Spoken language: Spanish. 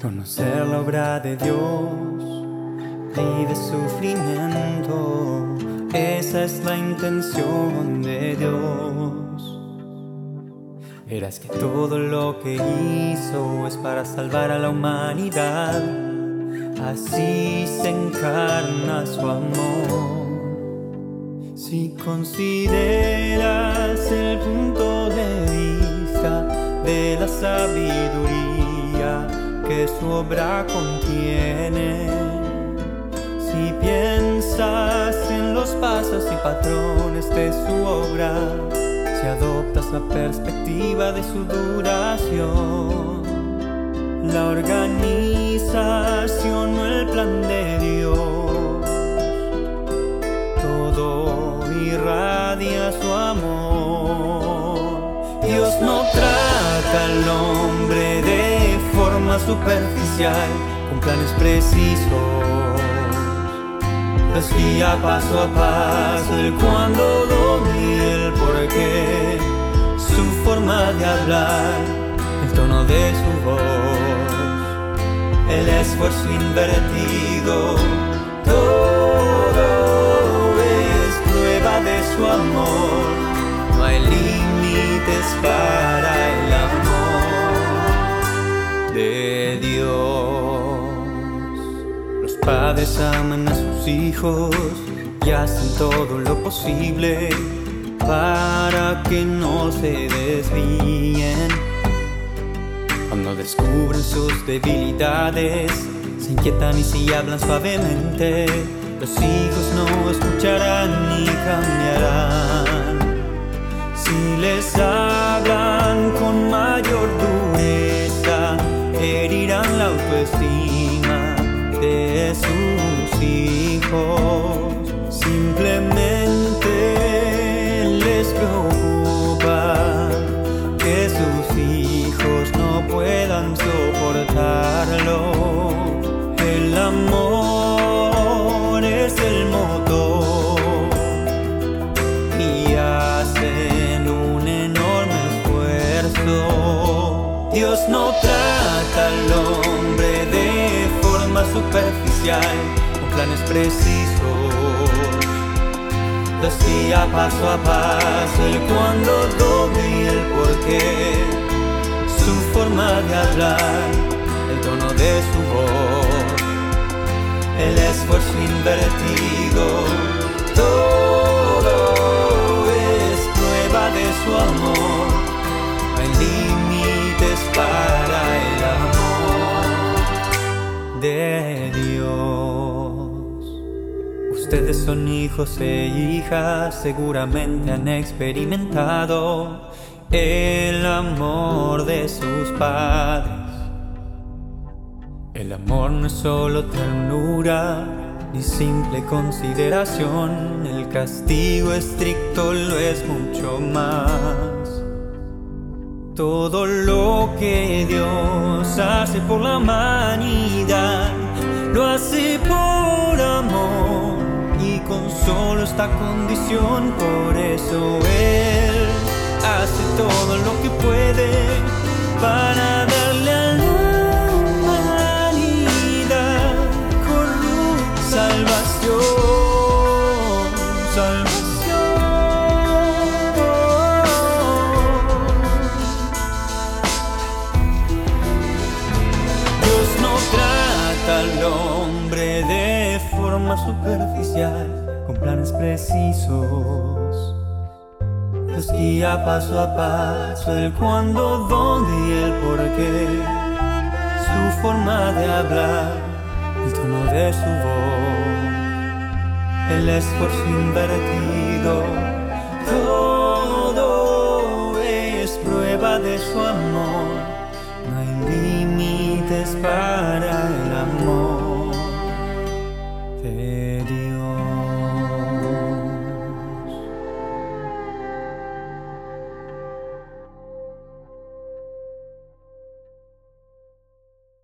Conocer la obra de Dios de sufrimiento, esa es la intención de Dios. Verás que todo lo que hizo es para salvar a la humanidad, así se encarna su amor. Si consideras el punto de vista de la sabiduría que su obra contiene, si piensas en los pasos y patrones de su obra, si adoptas la perspectiva de su duración, la organización o el plan de Dios, todo irradia su amor. Dios no trata al hombre superficial, con planes precisos. Los guía paso a paso el cuando, dónde y el por qué, su forma de hablar, el tono de su voz, el esfuerzo invertido, todo padres aman a sus hijos y hacen todo lo posible para que no se desvíen. Cuando descubren sus debilidades, se inquietan y si hablan suavemente, los hijos no escucharán ni cambiarán. Si les hablan con mayor dureza, herirán la autoestima amor es el motor y hacen un enorme esfuerzo. Dios no trata al hombre de forma superficial, con planes precisos. Los guía paso a paso, el cuándo, dónde y el por qué. Su forma de hablar, invertido. Todo es prueba de su amor. Hay límites para el amor de Dios. Ustedes son hijos e hijas, seguramente han experimentado el amor de sus padres. El amor no es solo ternura ni simple consideración, el castigo estricto lo es mucho más. Todo lo que Dios hace por la humanidad, lo hace por amor y con solo esta condición, por eso Él hace todo lo que puede para salvación. Dios no trata al hombre de forma superficial, con planes precisos. Los guía paso a paso, el cuándo, dónde y el por qué. Su forma de hablar, el tono de su voz, el esfuerzo invertido. Todo es prueba de su amor. No hay límites para